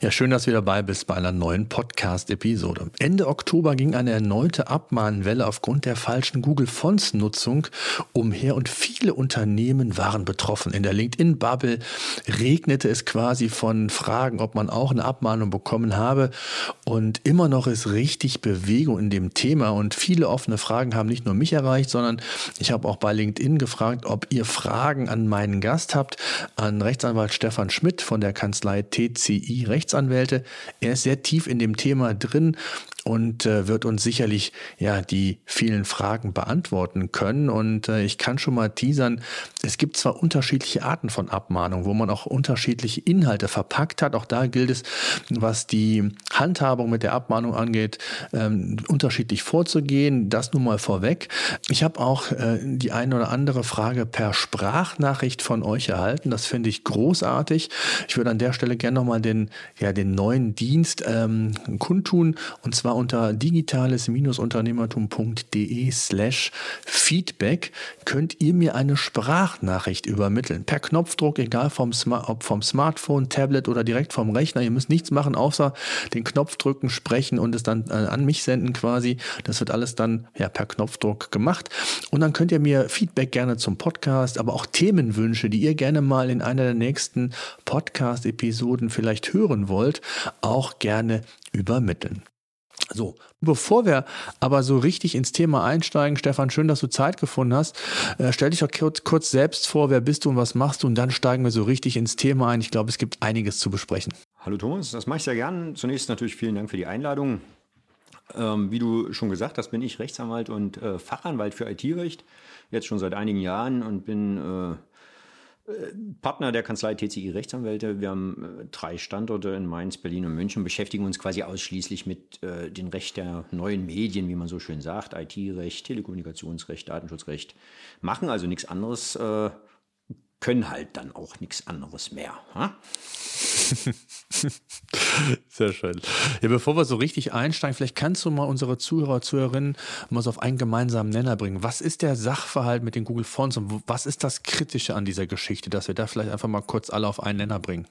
Ja, schön, dass du dabei bist bei einer neuen Podcast-Episode. Ende Oktober ging eine erneute Abmahnwelle aufgrund der falschen Google Fonts-Nutzung umher und viele Unternehmen waren betroffen. In der LinkedIn-Bubble regnete es quasi von Fragen, ob man auch eine Abmahnung bekommen habe. Und immer noch ist richtig Bewegung in dem Thema und viele offene Fragen haben nicht nur mich erreicht, sondern ich habe auch bei LinkedIn gefragt, ob ihr Fragen an meinen Gast habt, an Rechtsanwalt Stefan Schmidt von der Kanzlei TCI Rechts Rechtsanwälte. Er ist sehr tief in dem Thema drin und äh, wird uns sicherlich ja die vielen Fragen beantworten können. Und äh, ich kann schon mal teasern, es gibt zwar unterschiedliche Arten von Abmahnung, wo man auch unterschiedliche Inhalte verpackt hat. Auch da gilt es, was die Handhabung mit der Abmahnung angeht, ähm, unterschiedlich vorzugehen. Das nun mal vorweg. Ich habe auch äh, die eine oder andere Frage per Sprachnachricht von euch erhalten. Das finde ich großartig. Ich würde an der Stelle gerne nochmal den, ja, den neuen Dienst ähm, kundtun. Und zwar unter digitales-unternehmertum.de slash Feedback könnt ihr mir eine Sprachnachricht übermitteln. Per Knopfdruck, egal vom, ob vom Smartphone, Tablet oder direkt vom Rechner. Ihr müsst nichts machen, außer den Knopf drücken, sprechen und es dann äh, an mich senden quasi. Das wird alles dann ja, per Knopfdruck gemacht. Und dann könnt ihr mir Feedback gerne zum Podcast, aber auch Themenwünsche, die ihr gerne mal in einer der nächsten Podcast-Episoden vielleicht hören wollt, auch gerne übermitteln. So, bevor wir aber so richtig ins Thema einsteigen, Stefan, schön, dass du Zeit gefunden hast. Äh, stell dich doch kurz, kurz selbst vor, wer bist du und was machst du und dann steigen wir so richtig ins Thema ein. Ich glaube, es gibt einiges zu besprechen. Hallo Thomas, das mache ich sehr gern. Zunächst natürlich vielen Dank für die Einladung. Ähm, wie du schon gesagt hast, bin ich Rechtsanwalt und äh, Fachanwalt für IT-Recht, jetzt schon seit einigen Jahren und bin äh, Partner der Kanzlei TCI Rechtsanwälte. Wir haben äh, drei Standorte in Mainz, Berlin und München beschäftigen uns quasi ausschließlich mit äh, dem Recht der neuen Medien, wie man so schön sagt, IT-Recht, Telekommunikationsrecht, Datenschutzrecht. Machen also nichts anderes, äh, können halt dann auch nichts anderes mehr. Ha? Sehr schön. Ja, bevor wir so richtig einsteigen, vielleicht kannst du mal unsere Zuhörer, Zuhörerinnen mal so auf einen gemeinsamen Nenner bringen. Was ist der Sachverhalt mit den Google Fonts und was ist das Kritische an dieser Geschichte, dass wir da vielleicht einfach mal kurz alle auf einen Nenner bringen?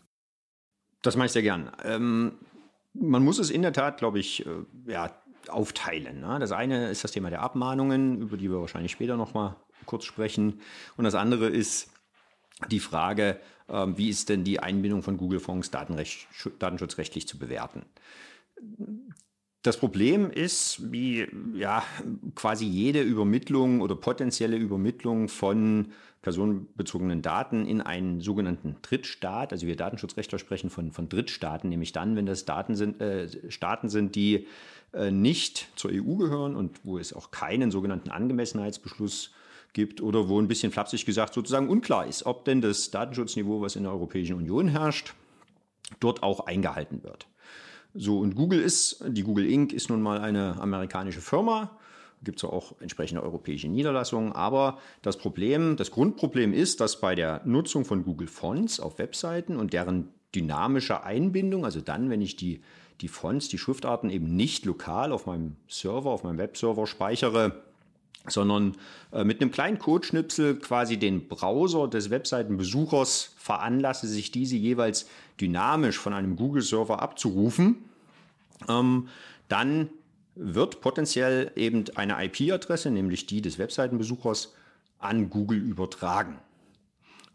Das mache ich sehr gern. Ähm, man muss es in der Tat, glaube ich, äh, ja, aufteilen. Ne? Das eine ist das Thema der Abmahnungen, über die wir wahrscheinlich später noch mal kurz sprechen. Und das andere ist die Frage, ähm, wie ist denn die Einbindung von Google-Fonds datenschutzrechtlich zu bewerten? Das Problem ist, wie ja, quasi jede Übermittlung oder potenzielle Übermittlung von personenbezogenen Daten in einen sogenannten Drittstaat. Also wir Datenschutzrechtler sprechen von, von Drittstaaten, nämlich dann, wenn das Daten sind, äh, Staaten sind, die äh, nicht zur EU gehören und wo es auch keinen sogenannten Angemessenheitsbeschluss gibt oder wo ein bisschen flapsig gesagt sozusagen unklar ist, ob denn das Datenschutzniveau, was in der Europäischen Union herrscht, dort auch eingehalten wird. So, und Google ist, die Google Inc. ist nun mal eine amerikanische Firma, gibt es auch entsprechende europäische Niederlassungen, aber das Problem, das Grundproblem ist, dass bei der Nutzung von Google Fonts auf Webseiten und deren dynamische Einbindung, also dann, wenn ich die, die Fonts, die Schriftarten eben nicht lokal auf meinem Server, auf meinem Webserver speichere, sondern äh, mit einem kleinen Codeschnipsel quasi den Browser des Webseitenbesuchers veranlasse, sich diese jeweils dynamisch von einem Google-Server abzurufen, ähm, dann wird potenziell eben eine IP-Adresse, nämlich die des Webseitenbesuchers, an Google übertragen.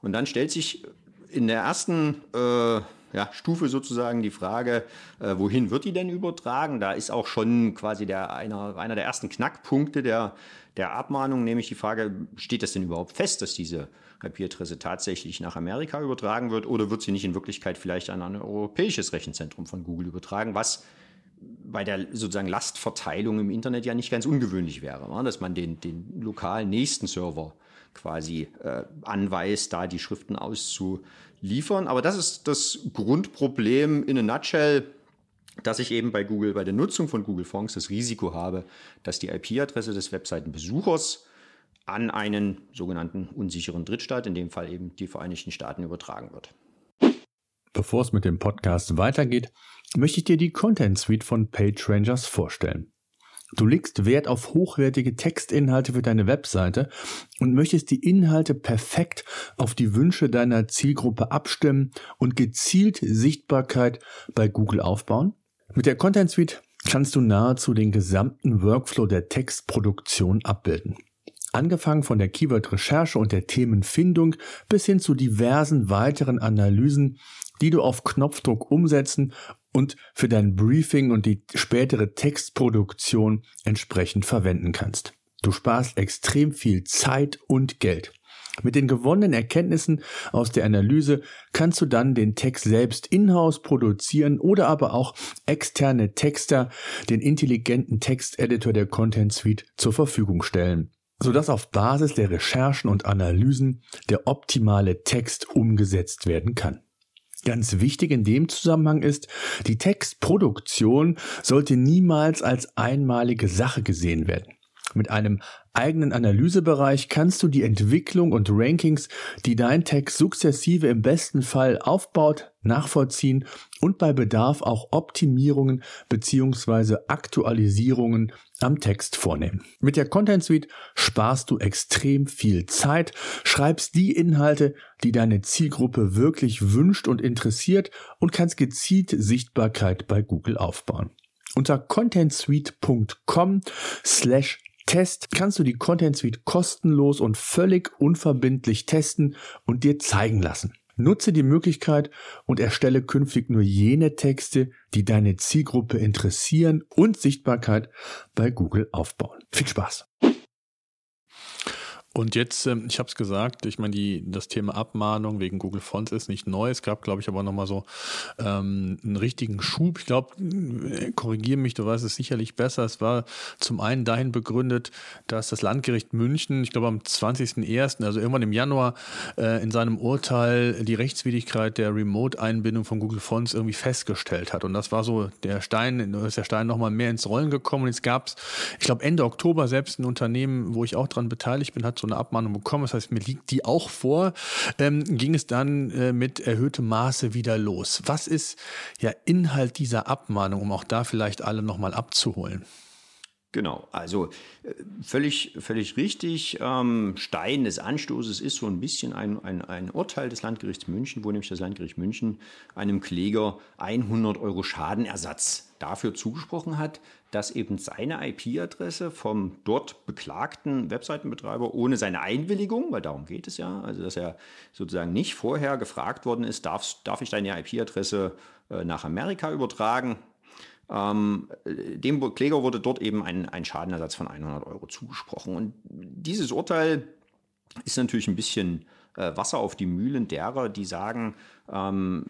Und dann stellt sich in der ersten äh, ja, Stufe sozusagen die Frage, äh, wohin wird die denn übertragen? Da ist auch schon quasi der, einer, einer der ersten Knackpunkte der, der Abmahnung, nämlich die Frage, steht das denn überhaupt fest, dass diese IP-Adresse tatsächlich nach Amerika übertragen wird oder wird sie nicht in Wirklichkeit vielleicht an ein europäisches Rechenzentrum von Google übertragen, was bei der sozusagen Lastverteilung im Internet ja nicht ganz ungewöhnlich wäre, ne? dass man den, den lokalen nächsten Server quasi äh, anweist, da die Schriften auszuliefern. Aber das ist das Grundproblem in a nutshell, dass ich eben bei Google, bei der Nutzung von Google Fonts das Risiko habe, dass die IP-Adresse des Webseitenbesuchers an einen sogenannten unsicheren Drittstaat, in dem Fall eben die Vereinigten Staaten, übertragen wird. Bevor es mit dem Podcast weitergeht, möchte ich dir die Content Suite von PageRangers vorstellen. Du legst Wert auf hochwertige Textinhalte für deine Webseite und möchtest die Inhalte perfekt auf die Wünsche deiner Zielgruppe abstimmen und gezielt Sichtbarkeit bei Google aufbauen? Mit der Content Suite kannst du nahezu den gesamten Workflow der Textproduktion abbilden. Angefangen von der Keyword-Recherche und der Themenfindung bis hin zu diversen weiteren Analysen, die du auf Knopfdruck umsetzen und für dein Briefing und die spätere Textproduktion entsprechend verwenden kannst. Du sparst extrem viel Zeit und Geld. Mit den gewonnenen Erkenntnissen aus der Analyse kannst du dann den Text selbst in-house produzieren oder aber auch externe Texter, den intelligenten Texteditor der Content Suite zur Verfügung stellen, sodass auf Basis der Recherchen und Analysen der optimale Text umgesetzt werden kann. Ganz wichtig in dem Zusammenhang ist, die Textproduktion sollte niemals als einmalige Sache gesehen werden. Mit einem eigenen Analysebereich kannst du die Entwicklung und Rankings, die dein Text sukzessive im besten Fall aufbaut, nachvollziehen und bei Bedarf auch Optimierungen bzw. Aktualisierungen am Text vornehmen. Mit der Content Suite sparst du extrem viel Zeit, schreibst die Inhalte, die deine Zielgruppe wirklich wünscht und interessiert und kannst gezielt Sichtbarkeit bei Google aufbauen. Unter contentsuite.com slash Test kannst du die Content Suite kostenlos und völlig unverbindlich testen und dir zeigen lassen. Nutze die Möglichkeit und erstelle künftig nur jene Texte, die deine Zielgruppe interessieren und Sichtbarkeit bei Google aufbauen. Viel Spaß! Und jetzt, ähm, ich habe es gesagt, ich meine, die, das Thema Abmahnung wegen Google Fonts ist nicht neu. Es gab, glaube ich, aber nochmal so ähm, einen richtigen Schub. Ich glaube, äh, korrigiere mich, du weißt es sicherlich besser. Es war zum einen dahin begründet, dass das Landgericht München, ich glaube am 20.01., also irgendwann im Januar, äh, in seinem Urteil die Rechtswidrigkeit der Remote-Einbindung von Google Fonts irgendwie festgestellt hat. Und das war so der Stein, ist der Stein nochmal mehr ins Rollen gekommen. Und jetzt gab es, ich glaube, Ende Oktober selbst ein Unternehmen, wo ich auch dran beteiligt bin, hat so eine Abmahnung bekommen, das heißt, mir liegt die auch vor, ähm, ging es dann äh, mit erhöhtem Maße wieder los. Was ist ja Inhalt dieser Abmahnung, um auch da vielleicht alle nochmal abzuholen? Genau, also äh, völlig, völlig richtig. Ähm, Stein des Anstoßes ist so ein bisschen ein, ein, ein Urteil des Landgerichts München, wo nämlich das Landgericht München einem Kläger 100 Euro Schadenersatz dafür zugesprochen hat, dass eben seine IP-Adresse vom dort beklagten Webseitenbetreiber ohne seine Einwilligung, weil darum geht es ja, also dass er sozusagen nicht vorher gefragt worden ist, darf, darf ich deine IP-Adresse äh, nach Amerika übertragen? Ähm, dem Kläger wurde dort eben ein, ein Schadenersatz von 100 Euro zugesprochen. Und dieses Urteil ist natürlich ein bisschen äh, Wasser auf die Mühlen derer, die sagen, ähm,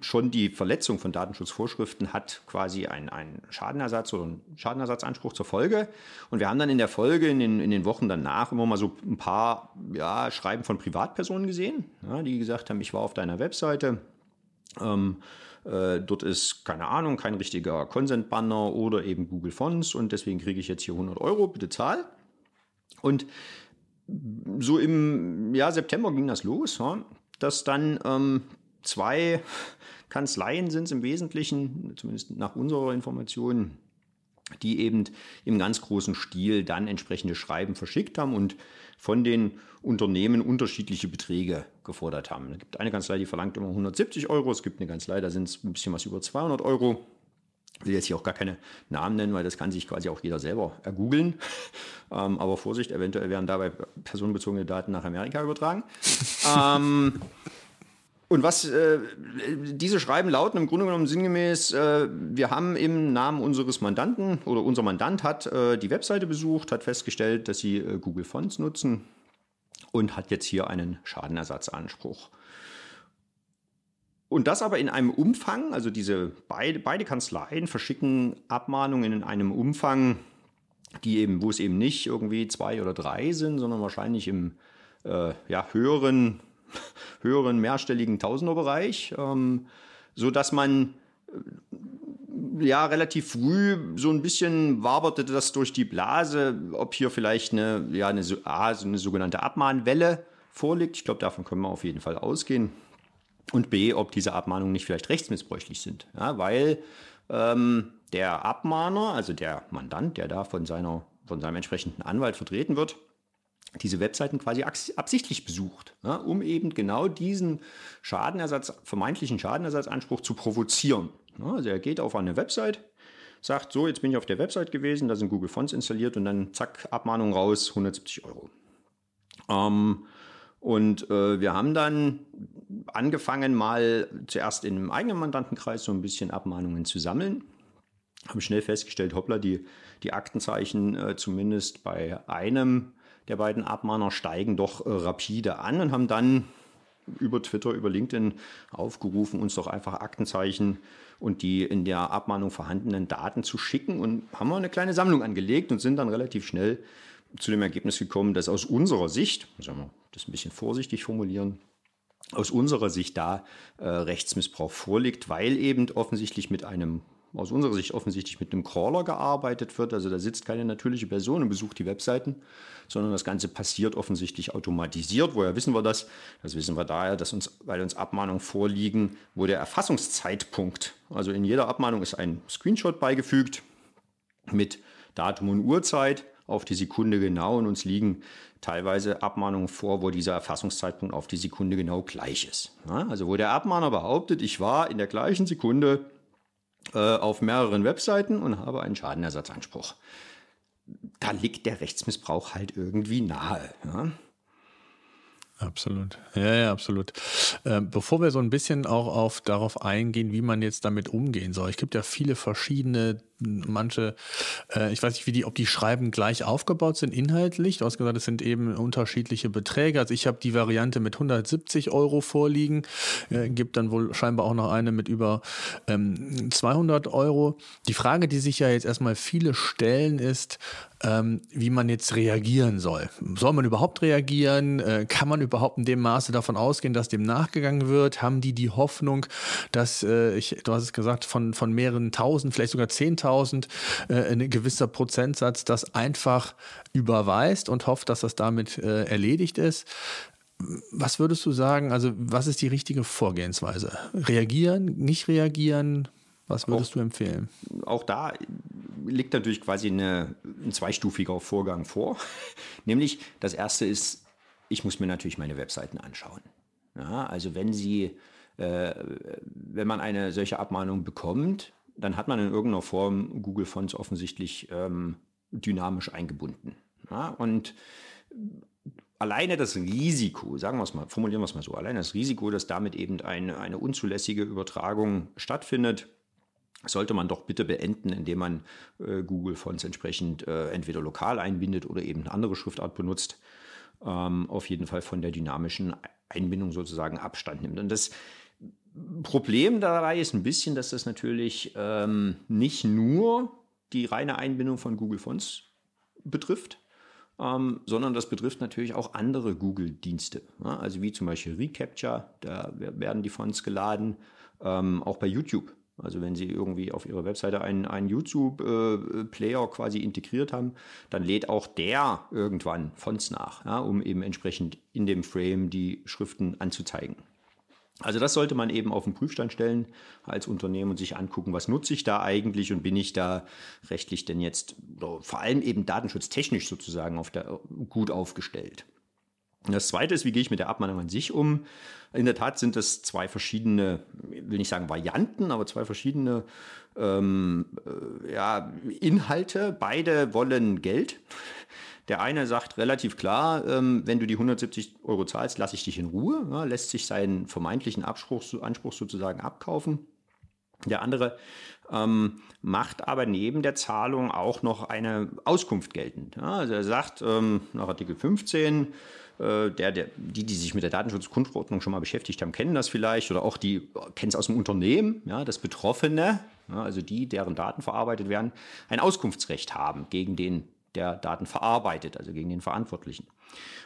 schon die Verletzung von Datenschutzvorschriften hat quasi einen, Schadenersatz oder einen Schadenersatzanspruch zur Folge. Und wir haben dann in der Folge, in den, in den Wochen danach, immer mal so ein paar ja, Schreiben von Privatpersonen gesehen, ja, die gesagt haben, ich war auf deiner Webseite. Ähm, äh, dort ist, keine Ahnung, kein richtiger Consent-Banner oder eben Google Fonts und deswegen kriege ich jetzt hier 100 Euro, bitte zahl. Und so im ja, September ging das los, ja, dass dann ähm, zwei Kanzleien sind es im Wesentlichen, zumindest nach unserer Information, die eben im ganz großen Stil dann entsprechende Schreiben verschickt haben und von den Unternehmen unterschiedliche Beträge gefordert haben. Es gibt eine Kanzlei, die verlangt immer 170 Euro, es gibt eine Kanzlei, da sind es ein bisschen was über 200 Euro. Ich will jetzt hier auch gar keine Namen nennen, weil das kann sich quasi auch jeder selber ergoogeln. Ähm, aber Vorsicht, eventuell werden dabei personenbezogene Daten nach Amerika übertragen. ähm, und was äh, diese Schreiben lauten im Grunde genommen sinngemäß, äh, wir haben im Namen unseres Mandanten oder unser Mandant hat äh, die Webseite besucht, hat festgestellt, dass sie äh, Google Fonts nutzen und hat jetzt hier einen Schadenersatzanspruch. Und das aber in einem Umfang, also diese beide, beide Kanzleien verschicken Abmahnungen in einem Umfang, die eben, wo es eben nicht irgendwie zwei oder drei sind, sondern wahrscheinlich im äh, ja, höheren, höheren mehrstelligen Tausenderbereich, ähm, so dass man ja, relativ früh so ein bisschen waberte das durch die Blase, ob hier vielleicht eine, ja, eine, A, so eine sogenannte Abmahnwelle vorliegt. Ich glaube, davon können wir auf jeden Fall ausgehen. Und B, ob diese Abmahnungen nicht vielleicht rechtsmissbräuchlich sind. Ja, weil ähm, der Abmahner, also der Mandant, der da von, seiner, von seinem entsprechenden Anwalt vertreten wird, diese Webseiten quasi absichtlich besucht, ja, um eben genau diesen Schadenersatz, vermeintlichen Schadenersatzanspruch zu provozieren. Ja, also er geht auf eine Website, sagt so, jetzt bin ich auf der Website gewesen, da sind Google Fonts installiert und dann zack, Abmahnung raus, 170 Euro. Ähm, und äh, wir haben dann angefangen, mal zuerst in einem eigenen Mandantenkreis so ein bisschen Abmahnungen zu sammeln. Haben schnell festgestellt, hoppla, die, die Aktenzeichen äh, zumindest bei einem der beiden Abmahner steigen doch äh, rapide an und haben dann über Twitter, über LinkedIn aufgerufen, uns doch einfach Aktenzeichen und die in der Abmahnung vorhandenen Daten zu schicken und haben wir eine kleine Sammlung angelegt und sind dann relativ schnell zu dem Ergebnis gekommen, dass aus unserer Sicht, sagen wir das ein bisschen vorsichtig formulieren, aus unserer Sicht da äh, Rechtsmissbrauch vorliegt, weil eben offensichtlich mit einem aus unserer Sicht offensichtlich mit einem Crawler gearbeitet wird. Also da sitzt keine natürliche Person und besucht die Webseiten, sondern das Ganze passiert offensichtlich automatisiert. Woher wissen wir das? Das wissen wir daher, dass uns, weil uns Abmahnungen vorliegen, wo der Erfassungszeitpunkt, also in jeder Abmahnung ist ein Screenshot beigefügt mit Datum und Uhrzeit auf die Sekunde genau und uns liegen teilweise Abmahnungen vor, wo dieser Erfassungszeitpunkt auf die Sekunde genau gleich ist. also wo der Abmahner behauptet, ich war in der gleichen Sekunde äh, auf mehreren Webseiten und habe einen Schadenersatzanspruch. Da liegt der Rechtsmissbrauch halt irgendwie nahe. Ja? Absolut. Ja, ja, absolut. Äh, bevor wir so ein bisschen auch auf darauf eingehen, wie man jetzt damit umgehen soll. Es gibt ja viele verschiedene manche, äh, ich weiß nicht, wie die, ob die Schreiben gleich aufgebaut sind inhaltlich. Du hast gesagt, es sind eben unterschiedliche Beträge. Also ich habe die Variante mit 170 Euro vorliegen, äh, gibt dann wohl scheinbar auch noch eine mit über ähm, 200 Euro. Die Frage, die sich ja jetzt erstmal viele stellen, ist, ähm, wie man jetzt reagieren soll. Soll man überhaupt reagieren? Äh, kann man überhaupt in dem Maße davon ausgehen, dass dem nachgegangen wird? Haben die die Hoffnung, dass, äh, ich, du hast es gesagt, von, von mehreren tausend, vielleicht sogar zehntausend 10.000 äh, ein gewisser Prozentsatz das einfach überweist und hofft, dass das damit äh, erledigt ist. Was würdest du sagen? Also, was ist die richtige Vorgehensweise? Reagieren, nicht reagieren? Was würdest auch, du empfehlen? Auch da liegt natürlich quasi eine, ein zweistufiger Vorgang vor. Nämlich, das erste ist, ich muss mir natürlich meine Webseiten anschauen. Ja, also, wenn Sie, äh, wenn man eine solche Abmahnung bekommt, dann hat man in irgendeiner Form Google Fonts offensichtlich ähm, dynamisch eingebunden. Ja? Und alleine das Risiko, sagen wir es mal, formulieren wir es mal so, alleine das Risiko, dass damit eben eine, eine unzulässige Übertragung stattfindet, sollte man doch bitte beenden, indem man äh, Google Fonts entsprechend äh, entweder lokal einbindet oder eben eine andere Schriftart benutzt. Ähm, auf jeden Fall von der dynamischen Einbindung sozusagen Abstand nimmt. Und das Problem dabei ist ein bisschen, dass das natürlich ähm, nicht nur die reine Einbindung von Google Fonts betrifft, ähm, sondern das betrifft natürlich auch andere Google-Dienste. Ja? Also wie zum Beispiel Recapture, da werden die Fonts geladen, ähm, auch bei YouTube. Also wenn Sie irgendwie auf Ihrer Webseite einen, einen YouTube-Player äh, quasi integriert haben, dann lädt auch der irgendwann Fonts nach, ja, um eben entsprechend in dem Frame die Schriften anzuzeigen. Also das sollte man eben auf den Prüfstand stellen als Unternehmen und sich angucken, was nutze ich da eigentlich und bin ich da rechtlich denn jetzt vor allem eben datenschutztechnisch sozusagen auf der, gut aufgestellt. Das Zweite ist, wie gehe ich mit der Abmahnung an sich um? In der Tat sind es zwei verschiedene, will nicht sagen Varianten, aber zwei verschiedene ähm, äh, ja, Inhalte. Beide wollen Geld. Der eine sagt relativ klar, ähm, wenn du die 170 Euro zahlst, lasse ich dich in Ruhe, ja, lässt sich seinen vermeintlichen Abspruch, Anspruch sozusagen abkaufen. Der andere ähm, macht aber neben der Zahlung auch noch eine Auskunft geltend. Ja, also er sagt ähm, nach Artikel 15, äh, der, der, die, die sich mit der Datenschutzgrundverordnung schon mal beschäftigt haben, kennen das vielleicht oder auch die kennen es aus dem Unternehmen, ja, das Betroffene, ja, also die, deren Daten verarbeitet werden, ein Auskunftsrecht haben gegen den der Daten verarbeitet, also gegen den Verantwortlichen.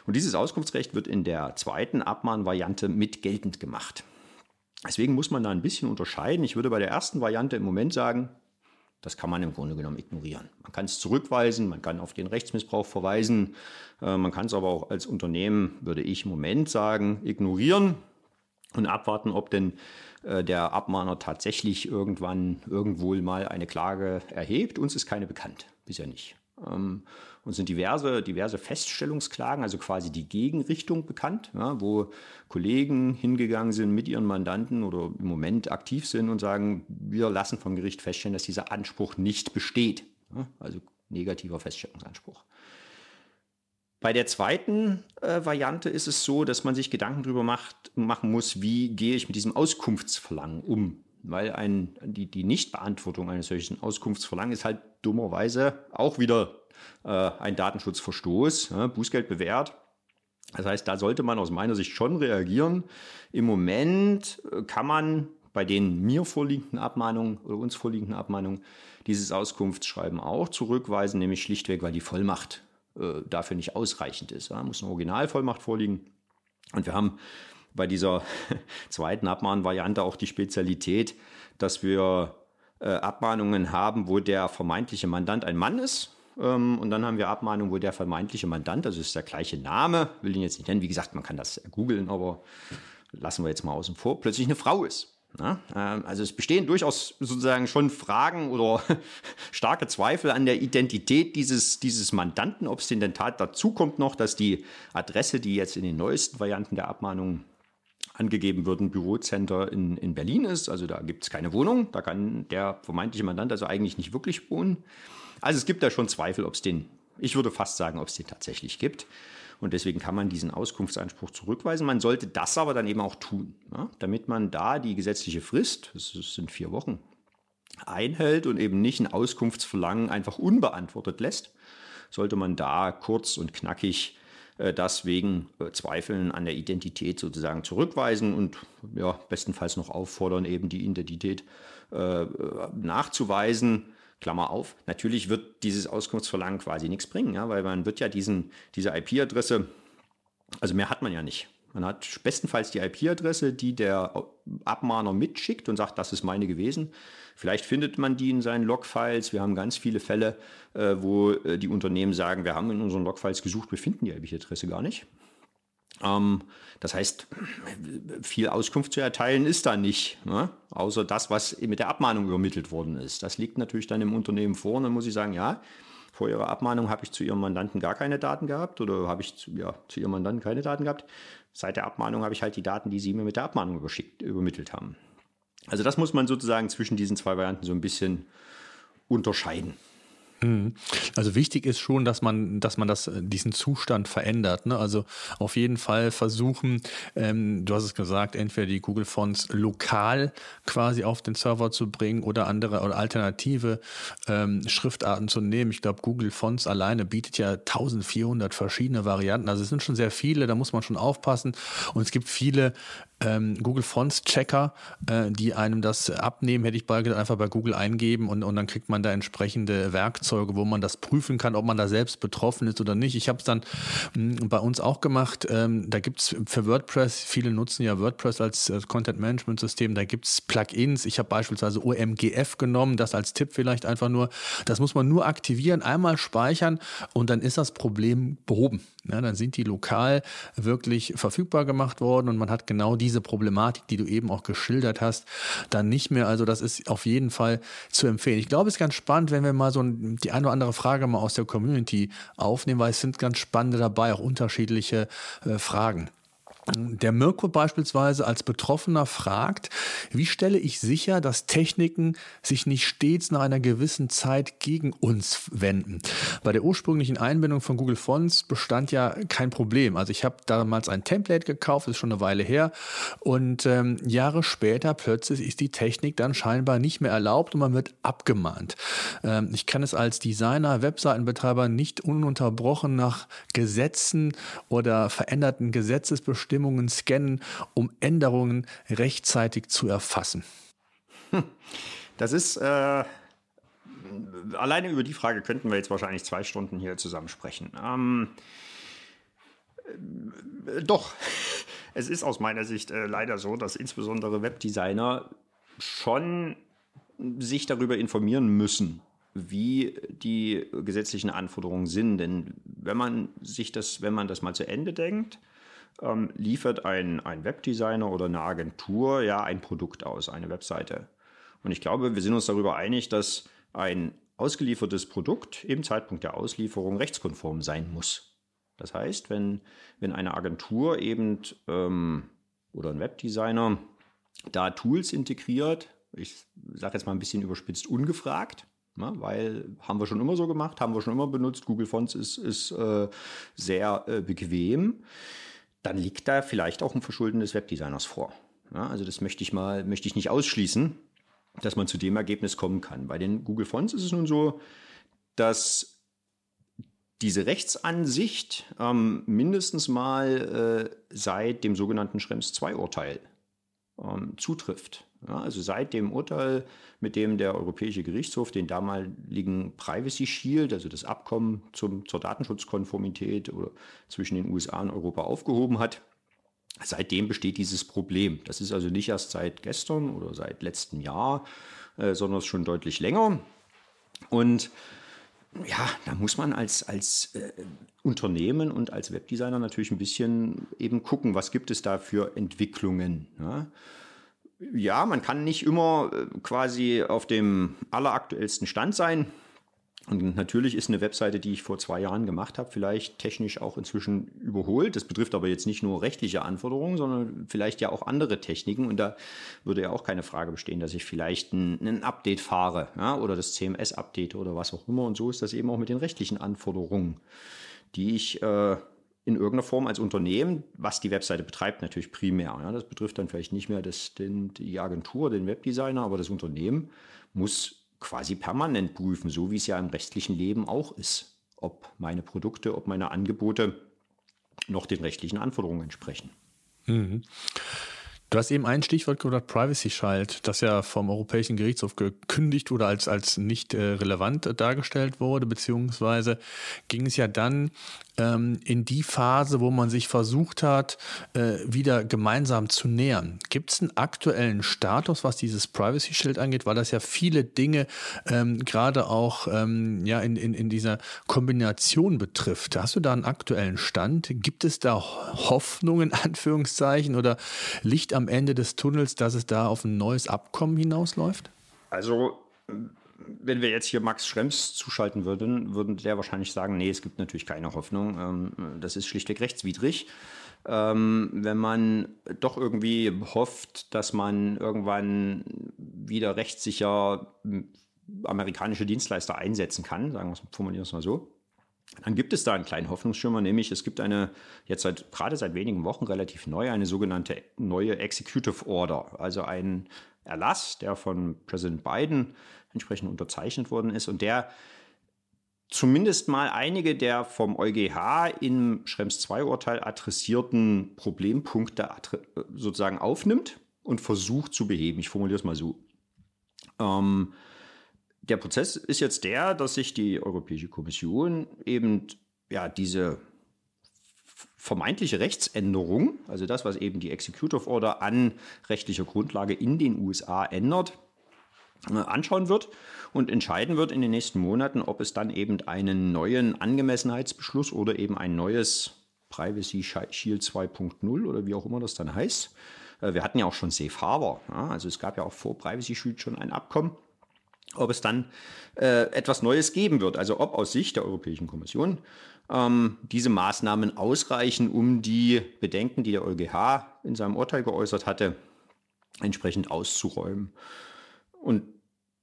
Und dieses Auskunftsrecht wird in der zweiten Abmahnvariante mit geltend gemacht. Deswegen muss man da ein bisschen unterscheiden. Ich würde bei der ersten Variante im Moment sagen, Das kann man im Grunde genommen ignorieren. Man kann es zurückweisen, man kann auf den Rechtsmissbrauch verweisen, äh, man kann es aber auch als Unternehmen, würde ich im Moment sagen, ignorieren und abwarten, ob denn äh, der Abmahner tatsächlich irgendwann irgendwo mal eine Klage erhebt. Uns ist keine bekannt, bisher nicht. Ähm, uns sind diverse, diverse Feststellungsklagen, also quasi die Gegenrichtung bekannt, ja, wo Kollegen hingegangen sind mit ihren Mandanten oder im Moment aktiv sind und sagen, wir lassen vom Gericht feststellen, dass dieser Anspruch nicht besteht. Ja, also negativer Feststellungsanspruch. Bei der zweiten äh, Variante ist es so, dass man sich Gedanken darüber macht, machen muss, wie gehe ich mit diesem Auskunftsverlangen um. Weil ein, die, die Nichtbeantwortung eines solchen Auskunftsverlangens ist halt dummerweise auch wieder äh, ein Datenschutzverstoß, ja, Bußgeld bewährt. Das heißt, da sollte man aus meiner Sicht schon reagieren. Im Moment äh, kann man bei den mir vorliegenden Abmahnungen oder uns vorliegenden Abmahnungen dieses Auskunftsschreiben auch zurückweisen, nämlich schlichtweg, weil die Vollmacht äh, dafür nicht ausreichend ist. Da muss eine Originalvollmacht vorliegen. Und wir haben bei dieser zweiten Abmahnvariante auch die Spezialität, dass wir äh, Abmahnungen haben, wo der vermeintliche Mandant ein Mann ist. Ähm, und dann haben wir Abmahnungen, wo der vermeintliche Mandant, also ist der gleiche Name, will ihn jetzt nicht nennen, wie gesagt, man kann das googeln, aber lassen wir jetzt mal außen vor, plötzlich eine Frau ist. Na, ähm, also es bestehen durchaus sozusagen schon Fragen oder starke Zweifel an der Identität dieses, dieses Mandanten, ob es denn in Tat dazu kommt noch, dass die Adresse, die jetzt in den neuesten Varianten der Abmahnung angegeben wird, ein Bürocenter in, in Berlin ist. Also da gibt es keine Wohnung, da kann der vermeintliche Mandant also eigentlich nicht wirklich wohnen. Also es gibt da schon Zweifel, ob es den, ich würde fast sagen, ob es den tatsächlich gibt. Und deswegen kann man diesen Auskunftsanspruch zurückweisen. Man sollte das aber dann eben auch tun, ja, damit man da die gesetzliche Frist, das sind vier Wochen, einhält und eben nicht ein Auskunftsverlangen einfach unbeantwortet lässt, sollte man da kurz und knackig das wegen äh, Zweifeln an der Identität sozusagen zurückweisen und ja, bestenfalls noch auffordern, eben die Identität äh, nachzuweisen. Klammer auf, natürlich wird dieses Auskunftsverlangen quasi nichts bringen, ja, weil man wird ja diesen, diese IP-Adresse, also mehr hat man ja nicht. Man hat bestenfalls die IP-Adresse, die der Abmahner mitschickt und sagt, das ist meine gewesen. Vielleicht findet man die in seinen Logfiles. Wir haben ganz viele Fälle, äh, wo äh, die Unternehmen sagen, wir haben in unseren Logfiles gesucht, wir finden die IP-Adresse gar nicht. Ähm, das heißt, viel Auskunft zu erteilen ist da nicht, ne? außer das, was mit der Abmahnung übermittelt worden ist. Das liegt natürlich dann im Unternehmen vor und dann muss ich sagen, ja, vor Ihrer Abmahnung habe ich zu Ihrem Mandanten gar keine Daten gehabt oder habe ich zu, ja, zu Ihrem Mandanten keine Daten gehabt. Seit der Abmahnung habe ich halt die Daten, die Sie mir mit der Abmahnung übermittelt haben. Also das muss man sozusagen zwischen diesen zwei Varianten so ein bisschen unterscheiden. Mhm. Also wichtig ist schon, dass man, dass man das, äh, diesen Zustand verändert. Ne? Also auf jeden Fall versuchen, ähm, du hast es gesagt, entweder die Google Fonts lokal quasi auf den Server zu bringen oder andere oder alternative ähm, Schriftarten zu nehmen. Ich glaube, Google Fonts alleine bietet ja 1400 verschiedene Varianten. Also es sind schon sehr viele, da muss man schon aufpassen. Und es gibt viele ähm, Google Fonts Checker, äh, die einem das abnehmen, hätte ich bald einfach bei Google eingeben und, und dann kriegt man da entsprechende Werkzeuge, wo man das prüfen kann, ob man da selbst betroffen ist oder nicht. Ich habe es dann mh, hm, bei uns auch gemacht. Ähm, da gibt es für WordPress, viele nutzen ja WordPress als, als Content Management System, da gibt es Plugins. Ich habe beispielsweise OMGF genommen, das als Tipp vielleicht einfach nur. Das muss man nur aktivieren, einmal speichern und dann ist das Problem behoben. Ja, dann sind die lokal wirklich verfügbar gemacht worden und man hat genau diese Problematik, die du eben auch geschildert hast, dann nicht mehr. Also das ist auf jeden Fall zu empfehlen. Ich glaube, es ist ganz spannend, wenn wir mal so die eine oder andere Frage mal aus der Community aufnehmen, weil es sind ganz spannende dabei, auch unterschiedliche äh, Fragen. Der Mirko beispielsweise als Betroffener fragt, wie stelle ich sicher, dass Techniken sich nicht stets nach einer gewissen Zeit gegen uns wenden? Bei der ursprünglichen Einbindung von Google Fonts bestand ja kein Problem. Also ich habe damals ein Template gekauft, ist schon eine Weile her, und ähm, Jahre später plötzlich ist die Technik dann scheinbar nicht mehr erlaubt und man wird abgemahnt. Ähm, ich kann es als Designer, Webseitenbetreiber nicht ununterbrochen nach Gesetzen oder veränderten Gesetzesbestimmungen Bestimmungen scannen, um Änderungen rechtzeitig zu erfassen? Das ist, äh, alleine über die Frage könnten wir jetzt wahrscheinlich zwei Stunden hier zusammen sprechen. Ähm, äh, doch, es ist aus meiner Sicht äh, leider so, dass insbesondere Webdesigner schon sich darüber informieren müssen, wie die gesetzlichen Anforderungen sind. Denn wenn man sich das, wenn man das mal zu Ende denkt, ähm, liefert ein, ein Webdesigner oder eine Agentur ja ein Produkt aus, eine Webseite. Und ich glaube, wir sind uns darüber einig, dass ein ausgeliefertes Produkt im Zeitpunkt der Auslieferung rechtskonform sein muss. Das heißt, wenn, wenn eine Agentur eben ähm, oder ein Webdesigner da Tools integriert, ich sage jetzt mal ein bisschen überspitzt, ungefragt, na, ne, weil haben wir schon immer so gemacht, haben wir schon immer benutzt, Google Fonts ist, ist äh, sehr äh, bequem, dann liegt da vielleicht auch ein Verschulden des Webdesigners vor. Ja, also das möchte ich mal, möchte ich nicht ausschließen, dass man zu dem Ergebnis kommen kann. Bei den Google Fonts ist es nun so, dass diese Rechtsansicht ähm, mindestens mal äh, seit dem sogenannten Schrems II-Urteil ähm, zutrifft. Ja, also seit dem Urteil, mit dem der Europäische Gerichtshof den damaligen Privacy Shield, also das Abkommen zum, zur Datenschutzkonformität zwischen den USA und Europa aufgehoben hat, seitdem besteht dieses Problem. Das ist also nicht erst seit gestern oder seit letztem Jahr, äh, sondern schon deutlich länger. Und ja, da muss man als, als äh, Unternehmen und als Webdesigner natürlich ein bisschen eben gucken, was gibt es da für Entwicklungen. Ja? Ja, man kann nicht immer äh, quasi auf dem alleraktuellsten Stand sein. Und natürlich ist eine Webseite, die ich vor zwei Jahren gemacht habe, vielleicht technisch auch inzwischen überholt. Das betrifft aber jetzt nicht nur rechtliche Anforderungen, sondern vielleicht ja auch andere Techniken. Und da würde ja auch keine Frage bestehen, dass ich vielleicht ein, ein Update fahre ja, oder das CMS-Update oder was auch immer. Und so ist das eben auch mit den rechtlichen Anforderungen, die ich äh, in irgendeiner Form als Unternehmen, was die Webseite betreibt, natürlich primär. Ja, das betrifft dann vielleicht nicht mehr das, den, die Agentur, den Webdesigner, aber das Unternehmen muss quasi permanent prüfen, so wie es ja im restlichen Leben auch ist, ob meine Produkte, ob meine Angebote noch den rechtlichen Anforderungen entsprechen. Mhm. Du hast eben ein Stichwort gehört, Privacy Shield, das ja vom Europäischen Gerichtshof gekündigt oder als, als nicht äh, relevant äh, dargestellt wurde, beziehungsweise ging es ja dann ähm, in die Phase, wo man sich versucht hat, äh, wieder gemeinsam zu nähern. Gibt es einen aktuellen Status, was dieses Privacy Shield angeht, weil das ja viele Dinge ähm, gerade auch ähm, ja, in, in, in dieser Kombination betrifft? Hast du da einen aktuellen Stand? Gibt es da Hoffnungen, Anführungszeichen, oder Licht am Ende des Tunnels, dass es da auf ein neues Abkommen hinausläuft? Also wenn wir jetzt hier Max Schrems zuschalten würden, würden der wahrscheinlich sagen, nee, es gibt natürlich keine Hoffnung. Ähm, das ist schlichtweg rechtswidrig. Ähm, wenn man doch irgendwie hofft, dass man irgendwann wieder rechtssicher amerikanische Dienstleister einsetzen kann, sagen wir es, formulieren wir es mal so, dann gibt es da einen kleinen Hoffnungsschimmer, nämlich es gibt eine, jetzt seit, gerade seit wenigen Wochen relativ neu, eine sogenannte neue Executive Order, also ein Erlass, der von Präsident Biden entsprechend unterzeichnet worden ist und der zumindest mal einige der vom EuGH im Schrems II-Urteil adressierten Problempunkte sozusagen aufnimmt und versucht zu beheben. Ich formuliere es mal so. Ähm, der Prozess ist jetzt der, dass sich die Europäische Kommission eben ja diese vermeintliche Rechtsänderung, also das, was eben die Executive Order an rechtlicher Grundlage in den USA ändert, anschauen wird und entscheiden wird in den nächsten Monaten, ob es dann eben einen neuen Angemessenheitsbeschluss oder eben ein neues Privacy Shield 2.0 oder wie auch immer das dann heißt. Äh, wir hatten ja auch schon Safe Harbor, also es gab ja auch vor Privacy Shield schon ein Abkommen ob es dann äh, etwas Neues geben wird. Also ob aus Sicht der Europäischen Kommission ähm, diese Maßnahmen ausreichen, um die Bedenken, die der EuGH in seinem Urteil geäußert hatte, entsprechend auszuräumen. Und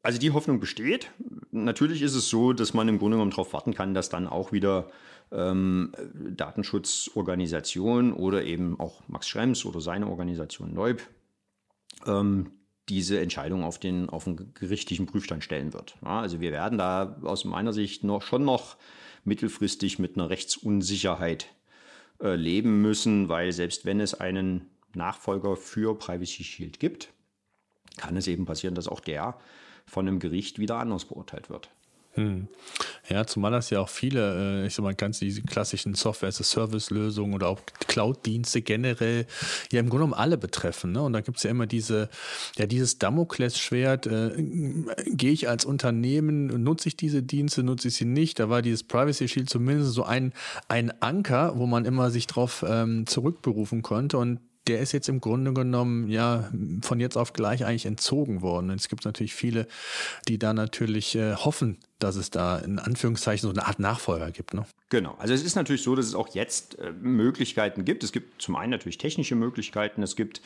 also die Hoffnung besteht. Natürlich ist es so, dass man im Grunde genommen darauf warten kann, dass dann auch wieder ähm, Datenschutzorganisationen oder eben auch Max Schrems oder seine Organisation Neub ähm, diese Entscheidung auf den, auf den gerichtlichen Prüfstand stellen wird. Ja, also wir werden da aus meiner Sicht noch, schon noch mittelfristig mit einer Rechtsunsicherheit äh, leben müssen, weil selbst wenn es einen Nachfolger für Privacy Shield gibt, kann es eben passieren, dass auch der von einem Gericht wieder anders beurteilt wird. Hm. Ja, zumal das ja auch viele, äh, ich sag mal, ganz diese klassischen Software-as-a-Service-Lösungen oder auch Cloud-Dienste generell ja im Grunde genommen alle betreffen. Ne? Und da gibt es ja immer diese, ja, dieses Damoklesschwert, äh, gehe ich als Unternehmen, nutze ich diese Dienste, nutze ich sie nicht? Da war dieses Privacy Shield zumindest so ein, ein Anker, wo man immer sich drauf ähm, zurückberufen konnte. Und der ist jetzt im Grunde genommen ja von jetzt auf gleich eigentlich entzogen worden. Und es gibt natürlich viele, die da natürlich äh, hoffen, dass es da in Anführungszeichen so eine Art Nachfolger gibt. Ne? Genau. Also es ist natürlich so, dass es auch jetzt äh, Möglichkeiten gibt. Es gibt zum einen natürlich technische Möglichkeiten. Es gibt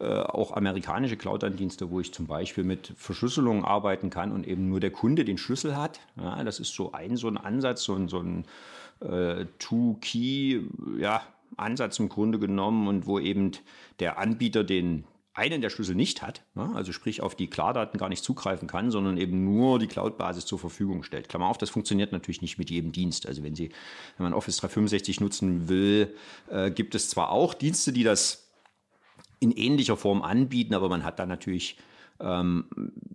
äh, auch amerikanische Cloud-Andienste, wo ich zum Beispiel mit Verschlüsselung arbeiten kann und eben nur der Kunde den Schlüssel hat. Ja, das ist so ein so ein Ansatz, so ein, so ein äh, Two-Key, ja, Ansatz im Grunde genommen und wo eben der Anbieter den einen der Schlüssel nicht hat, ne? also sprich auf die Klardaten gar nicht zugreifen kann, sondern eben nur die Cloud-Basis zur Verfügung stellt. Klammer auf, das funktioniert natürlich nicht mit jedem Dienst. Also wenn Sie, wenn man Office 365 nutzen will, äh, gibt es zwar auch Dienste, die das in ähnlicher Form anbieten, aber man hat da natürlich ähm,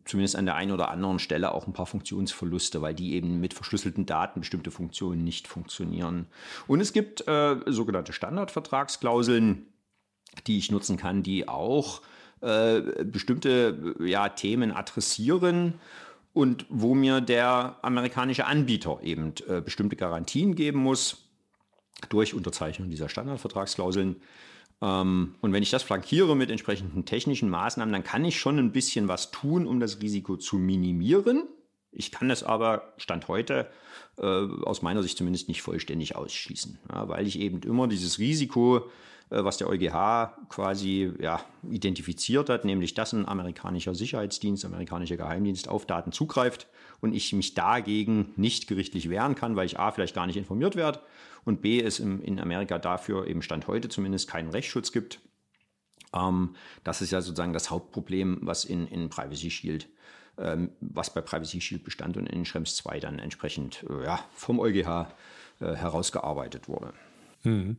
zumindest an der einen oder anderen Stelle auch ein paar Funktionsverluste, weil die eben mit verschlüsselten Daten bestimmte Funktionen nicht funktionieren. Und es gibt äh, sogenannte Standardvertragsklauseln, die ich nutzen kann, die auch äh, bestimmte ja, Themen adressieren und wo mir der amerikanische Anbieter eben äh, bestimmte Garantien geben muss durch Unterzeichnung dieser Standardvertragsklauseln. Ähm, und wenn ich das flankiere mit entsprechenden technischen Maßnahmen, dann kann ich schon ein bisschen was tun, um das Risiko zu minimieren. Ich kann es aber Stand heute äh, aus meiner Sicht zumindest nicht vollständig ausschließen, ja, weil ich eben immer dieses Risiko, äh, was der EuGH quasi ja, identifiziert hat, nämlich dass ein amerikanischer Sicherheitsdienst, amerikanischer Geheimdienst auf Daten zugreift und ich mich dagegen nicht gerichtlich wehren kann, weil ich A vielleicht gar nicht informiert werde und B es im, in Amerika dafür eben Stand heute zumindest keinen Rechtsschutz gibt. Ähm, das ist ja sozusagen das Hauptproblem, was in, in Privacy Shield, ähm, was bei Privacy Shield bestand und in Schrems 2 dann entsprechend äh, ja, vom EuGH äh, herausgearbeitet wurde. Hm.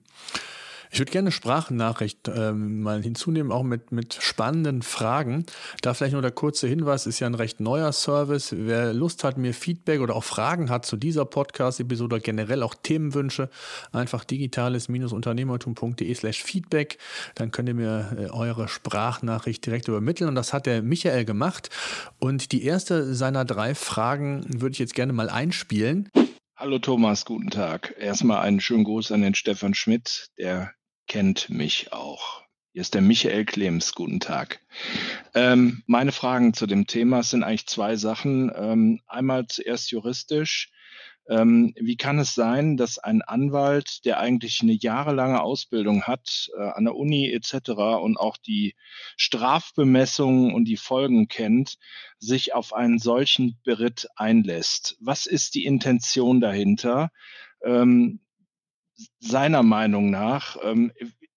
Ich würde gerne eine Sprachnachricht ähm, mal hinzunehmen, auch mit, mit spannenden Fragen. Da vielleicht nur der kurze Hinweis, ist ja ein recht neuer Service. Wer Lust hat, mir Feedback oder auch Fragen hat zu dieser Podcast-Episode generell auch Themenwünsche, einfach digitales-unternehmertum.de slash Feedback. Dann könnt ihr mir äh, eure Sprachnachricht direkt übermitteln. Und das hat der Michael gemacht. Und die erste seiner drei Fragen würde ich jetzt gerne mal einspielen. Hallo Thomas, guten Tag. Erstmal einen schönen Gruß an den Stefan Schmidt, der kennt mich auch. Hier ist der Michael Clems. Guten Tag. Ähm, meine Fragen zu dem Thema sind eigentlich zwei Sachen. Ähm, einmal zuerst juristisch. Ähm, wie kann es sein, dass ein Anwalt, der eigentlich eine jahrelange Ausbildung hat, äh, an der Uni etc. und auch die Strafbemessungen und die Folgen kennt, sich auf einen solchen Beritt einlässt? Was ist die Intention dahinter? Ähm, seiner Meinung nach ähm,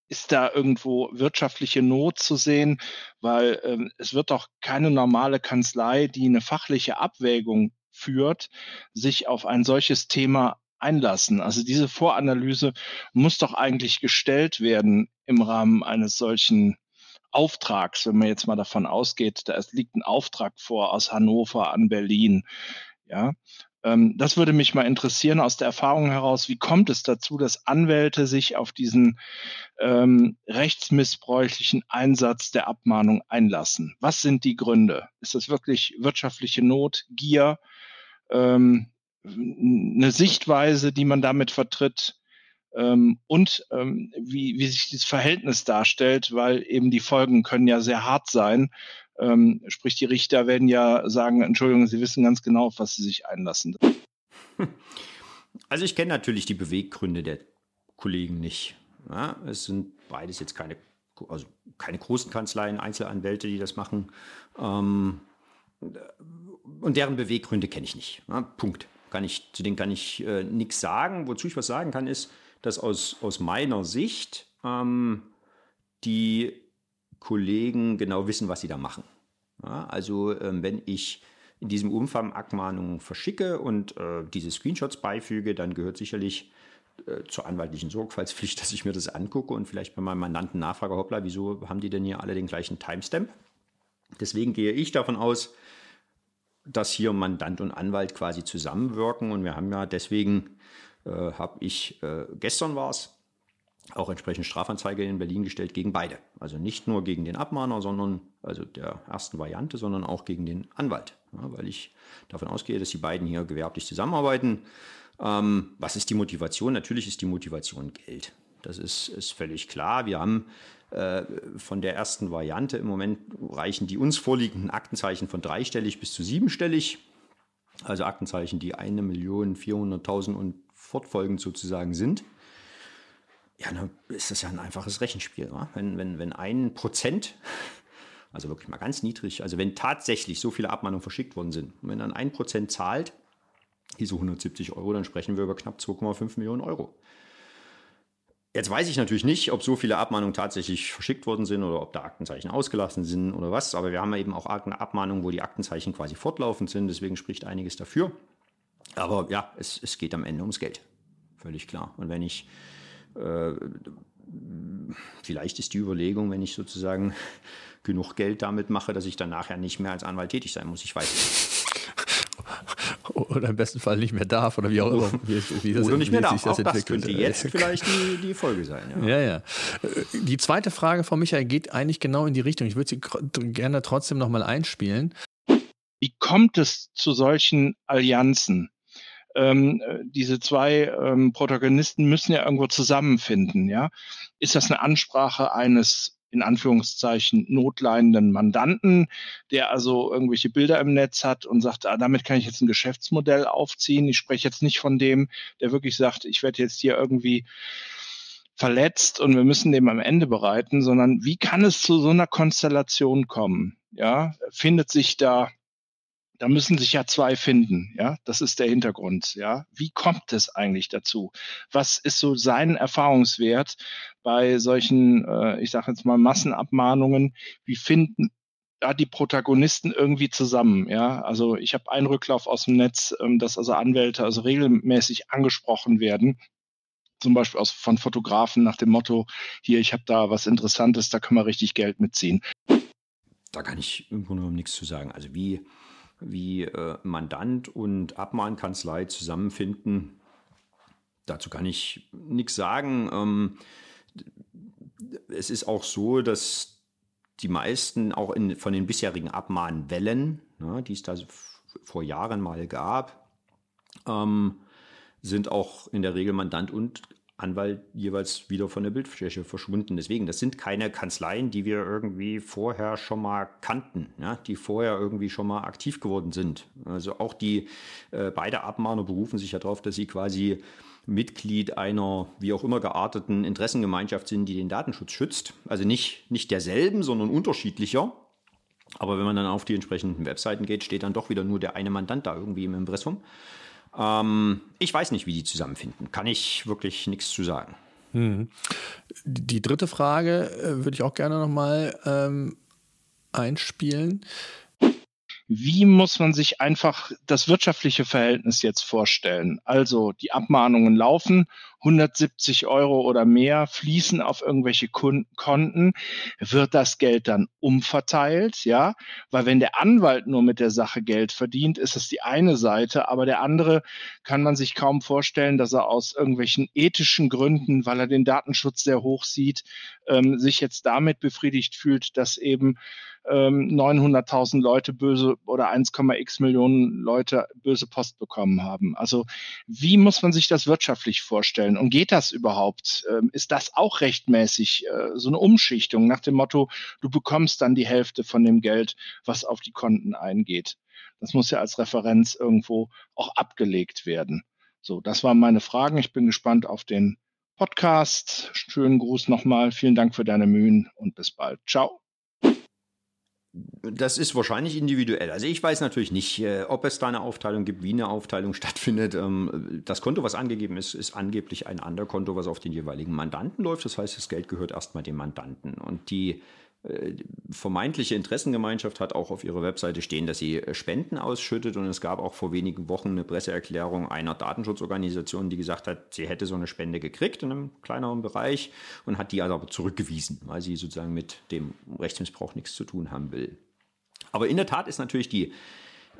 ist da irgendwo wirtschaftliche Not zu sehen, weil ähm, es wird doch keine normale Kanzlei, die eine fachliche Abwägung führt, sich auf ein solches Thema einlassen. Also diese Voranalyse muss doch eigentlich gestellt werden im Rahmen eines solchen Auftrags, wenn man jetzt mal davon ausgeht, da liegt ein Auftrag vor aus Hannover an Berlin. Ja, ähm, das würde mich mal interessieren aus der Erfahrung heraus. Wie kommt es dazu, dass Anwälte sich auf diesen ähm, rechtsmissbräuchlichen Einsatz der Abmahnung einlassen? Was sind die Gründe? Ist das wirklich wirtschaftliche Not, Gier, ähm, eine Sichtweise, die man damit vertritt? Ähm, und ähm, wie, wie sich dieses Verhältnis darstellt, weil eben die Folgen können ja sehr hart sein ähm, sprich, die Richter werden ja sagen, Entschuldigung, sie wissen ganz genau, auf was sie sich einlassen. Also ich kenne natürlich die Beweggründe der Kollegen nicht. Ja, es sind beides jetzt keine, also keine großen Kanzleien, Einzelanwälte, die das machen. Ähm, und deren Beweggründe kenne ich nicht. Ja, Punkt. Kann ich, zu denen kann ich äh, nichts sagen. Wozu ich was sagen kann, ist, dass aus, aus meiner Sicht ähm, die Kollegen genau wissen, was sie da machen. Ja, also ähm, wenn ich in diesem Umfang Abmahnungen verschicke und äh, diese Screenshots beifüge, dann gehört sicherlich äh, zur anwaltlichen Sorgfaltspflicht, dass ich mir das angucke und vielleicht bei meinem Mandanten nachfrage, hoppla, wieso haben die denn hier alle den gleichen Timestamp? Deswegen gehe ich davon aus, dass hier Mandant und Anwalt quasi zusammenwirken. Und wir haben ja deswegen, äh, habe ich, äh, gestern war es, auch entsprechend Strafanzeige in Berlin gestellt gegen beide. Also nicht nur gegen den Abmahner, sondern, also der ersten Variante, sondern auch gegen den Anwalt. Ja, weil ich davon ausgehe, dass die beiden hier gewerblich zusammenarbeiten. Ähm, was ist die Motivation? Natürlich ist die Motivation Geld. Das ist, ist völlig klar. Wir haben äh, von der ersten Variante im Moment reichen die uns vorliegenden Aktenzeichen von dreistellig bis zu siebenstellig. Also Aktenzeichen, die eine Million vierhunderttausend und fortfolgend sozusagen sind. Ja, dann ist das ja ein einfaches Rechenspiel. Wa? Wenn, wenn, wenn ein Prozent, also wirklich mal ganz niedrig, also wenn tatsächlich so viele Abmahnungen verschickt worden sind, wenn dann ein Prozent zahlt, diese 170 Euro, dann sprechen wir über knapp 2,5 Millionen Euro. Jetzt weiß ich natürlich nicht, ob so viele Abmahnungen tatsächlich verschickt worden sind oder ob da Aktenzeichen ausgelassen sind oder was, aber wir haben eben auch Abmahnungen, wo die Aktenzeichen quasi fortlaufend sind, deswegen spricht einiges dafür. Aber ja, es, es geht am Ende ums Geld. Völlig klar. Und wenn ich, äh, vielleicht ist die Überlegung, wenn ich sozusagen genug Geld damit mache, dass ich dann nachher nicht mehr als Anwalt tätig sein muss. Ich weiß nicht oder im besten Fall nicht mehr darf oder wie auch immer. Wie, wie das, oder nicht mehr darf. Das auch das könnte jetzt vielleicht die, die Folge sein. Ja. ja, ja. Die zweite Frage von Michael geht eigentlich genau in die Richtung. Ich würde sie gerne trotzdem nochmal einspielen. Wie kommt es zu solchen Allianzen? Ähm, diese zwei ähm, Protagonisten müssen ja irgendwo zusammenfinden, ja. Ist das eine Ansprache eines in Anführungszeichen notleidenden Mandanten, der also irgendwelche Bilder im Netz hat und sagt, ah, damit kann ich jetzt ein Geschäftsmodell aufziehen. Ich spreche jetzt nicht von dem, der wirklich sagt, ich werde jetzt hier irgendwie verletzt und wir müssen dem am Ende bereiten, sondern wie kann es zu so einer Konstellation kommen? Ja, findet sich da da müssen sich ja zwei finden, ja. Das ist der Hintergrund, ja. Wie kommt es eigentlich dazu? Was ist so sein Erfahrungswert bei solchen, äh, ich sage jetzt mal Massenabmahnungen? Wie finden da die Protagonisten irgendwie zusammen, ja? Also ich habe einen Rücklauf aus dem Netz, ähm, dass also Anwälte also regelmäßig angesprochen werden zum Beispiel aus, von Fotografen nach dem Motto, hier, ich habe da was Interessantes, da können wir richtig Geld mitziehen. Da kann ich im Grunde genommen nichts zu sagen. Also wie wie äh, Mandant und Abmahnkanzlei zusammenfinden. Dazu kann ich nichts sagen. Ähm, es ist auch so, dass die meisten auch in, von den bisherigen Abmahnwellen, ne, die es da vor Jahren mal gab, ähm, sind auch in der Regel Mandant und Anwalt jeweils wieder von der Bildfläche verschwunden. Deswegen, das sind keine Kanzleien, die wir irgendwie vorher schon mal kannten, ja, die vorher irgendwie schon mal aktiv geworden sind. Also auch die äh, beide Abmahner berufen sich ja darauf, dass sie quasi Mitglied einer wie auch immer gearteten Interessengemeinschaft sind, die den Datenschutz schützt. Also nicht, nicht derselben, sondern unterschiedlicher. Aber wenn man dann auf die entsprechenden Webseiten geht, steht dann doch wieder nur der eine Mandant da irgendwie im Impressum. Ähm, ich weiß nicht, wie die zusammenfinden. Kann ich wirklich nichts zu sagen. Hm. Die dritte Frage äh, würde ich auch gerne nochmal ähm, einspielen. Wie muss man sich einfach das wirtschaftliche Verhältnis jetzt vorstellen? Also die Abmahnungen laufen, 170 Euro oder mehr fließen auf irgendwelche Konten. Wird das Geld dann umverteilt? Ja, weil wenn der Anwalt nur mit der Sache Geld verdient, ist es die eine Seite, aber der andere kann man sich kaum vorstellen, dass er aus irgendwelchen ethischen Gründen, weil er den Datenschutz sehr hoch sieht, ähm, sich jetzt damit befriedigt fühlt, dass eben ähm, 900.000 Leute böse oder 1,x Millionen Leute böse Post bekommen haben. Also wie muss man sich das wirtschaftlich vorstellen? Und geht das überhaupt? Ähm, ist das auch rechtmäßig äh, so eine Umschichtung nach dem Motto, du bekommst dann die Hälfte von dem Geld, was auf die Konten eingeht? Das muss ja als Referenz irgendwo auch abgelegt werden. So, das waren meine Fragen. Ich bin gespannt auf den Podcast. Schönen Gruß nochmal. Vielen Dank für deine Mühen und bis bald. Ciao. Das ist wahrscheinlich individuell. Also ich weiß natürlich nicht, äh, ob es da eine Aufteilung gibt, wie eine Aufteilung stattfindet. Ähm, das Konto, was angegeben ist, ist angeblich ein Anderkonto, was auf den jeweiligen Mandanten läuft. Das heißt, das Geld gehört erstmal dem Mandanten. Und die vermeintliche Interessengemeinschaft hat auch auf ihrer Webseite stehen, dass sie äh, Spenden ausschüttet. Und es gab auch vor wenigen Wochen eine Presseerklärung einer Datenschutzorganisation, die gesagt hat, sie hätte so eine Spende gekriegt in einem kleineren Bereich und hat die aber zurückgewiesen, weil sie sozusagen mit dem Rechtsmissbrauch nichts zu tun haben will. Aber in der Tat ist natürlich die,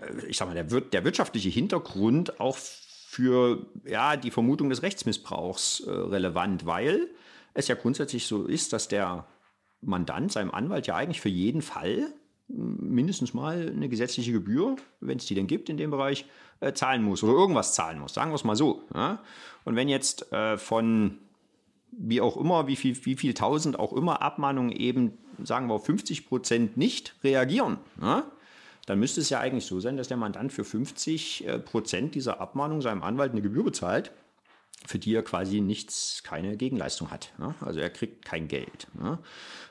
äh, ich sag mal, der, der wirtschaftliche Hintergrund auch für ja, die Vermutung des Rechtsmissbrauchs äh, relevant, weil es ja grundsätzlich so ist, dass der Mandant seinem Anwalt ja eigentlich für jeden Fall mindestens mal eine gesetzliche Gebühr, wenn es die denn gibt in dem Bereich, äh, zahlen muss oder irgendwas zahlen muss. Sagen wir es mal so. Ja? Und wenn jetzt äh, von wie auch immer, wie viel, wie viel tausend auch immer Abmahnungen eben, sagen wir 50 Prozent nicht reagieren, ja? dann müsste es ja eigentlich so sein, dass der Mandant für 50 äh, Prozent dieser Abmahnung seinem Anwalt eine Gebühr bezahlt für die er quasi nichts, keine Gegenleistung hat. Ne? Also er kriegt kein Geld. Ne?